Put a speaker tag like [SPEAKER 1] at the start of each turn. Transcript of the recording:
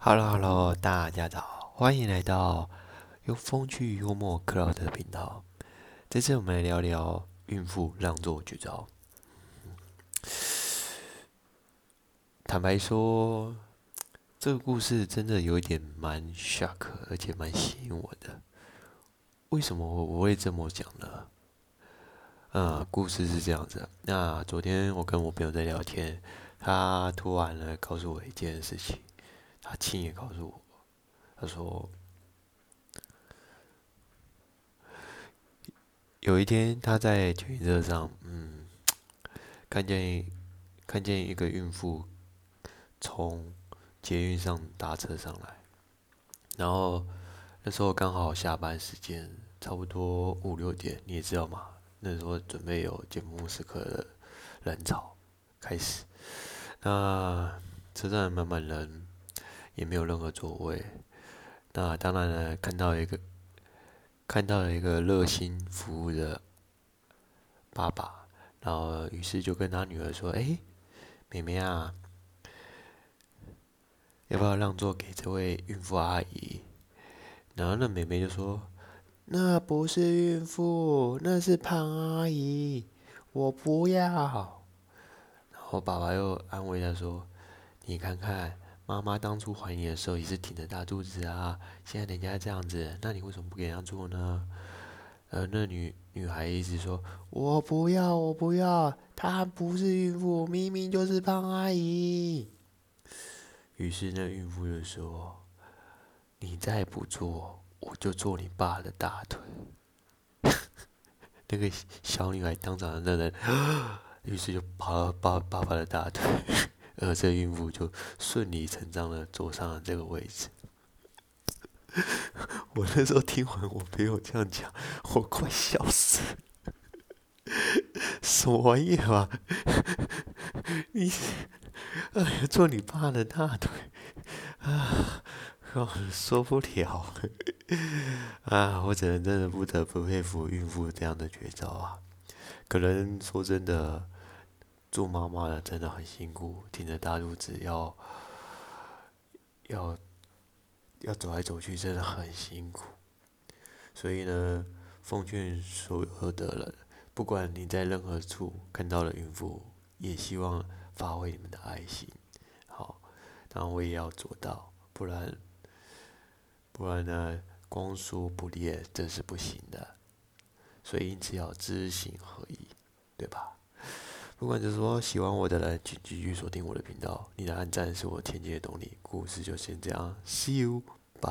[SPEAKER 1] Hello，Hello，大家早，欢迎来到用风趣幽默克劳的频道。这次我们来聊聊孕妇让座绝招。坦白说，这个故事真的有一点蛮 shock，而且蛮吸引我的。为什么我我会这么讲呢？嗯，故事是这样子。那昨天我跟我朋友在聊天，他突然呢告诉我一件事情。他亲也告诉我，他说，有一天他在捷运车上，嗯，看见看见一个孕妇从捷运上搭车上来，然后那时候刚好下班时间，差不多五六点，你也知道嘛，那时候准备有节目时刻的人潮开始，那车站慢慢人。也没有任何座位，那当然了，看到一个看到了一个热心服务的爸爸，然后于是就跟他女儿说：“哎，妹妹啊，要不要让座给这位孕妇阿姨？”然后那妹妹就说：“那不是孕妇，那是胖阿姨，我不要。”然后爸爸又安慰她说：“你看看。”妈妈当初怀你的时候也是挺着大肚子啊，现在人家这样子，那你为什么不给人家做呢？呃，那女女孩一直说：“我不要，我不要，她不是孕妇，明明就是胖阿姨。”于是那孕妇就说：“你再不做，我就做你爸的大腿。”那个小女孩当场的人，于是就抱了爸爸爸的大腿。而这孕妇就顺理成章的坐上了这个位置。我那时候听完我朋友这样讲，我快笑死了！什么玩意啊？你，哎呀，做你爸的大腿啊，受不了！啊，我只能真的不得不佩服孕妇这样的绝招啊！可能说真的。做妈妈的真的很辛苦，挺着大肚子要要要走来走去，真的很辛苦。所以呢，奉劝所有的人，不管你在任何处看到了孕妇，也希望发挥你们的爱心。好，当然我也要做到，不然不然呢，光说不练这是不行的。所以因此要知行合一，对吧？不管就是说喜欢我的人，请继续锁定我的频道。你的按赞是我前进的动力。故事就先这样，See you，bye。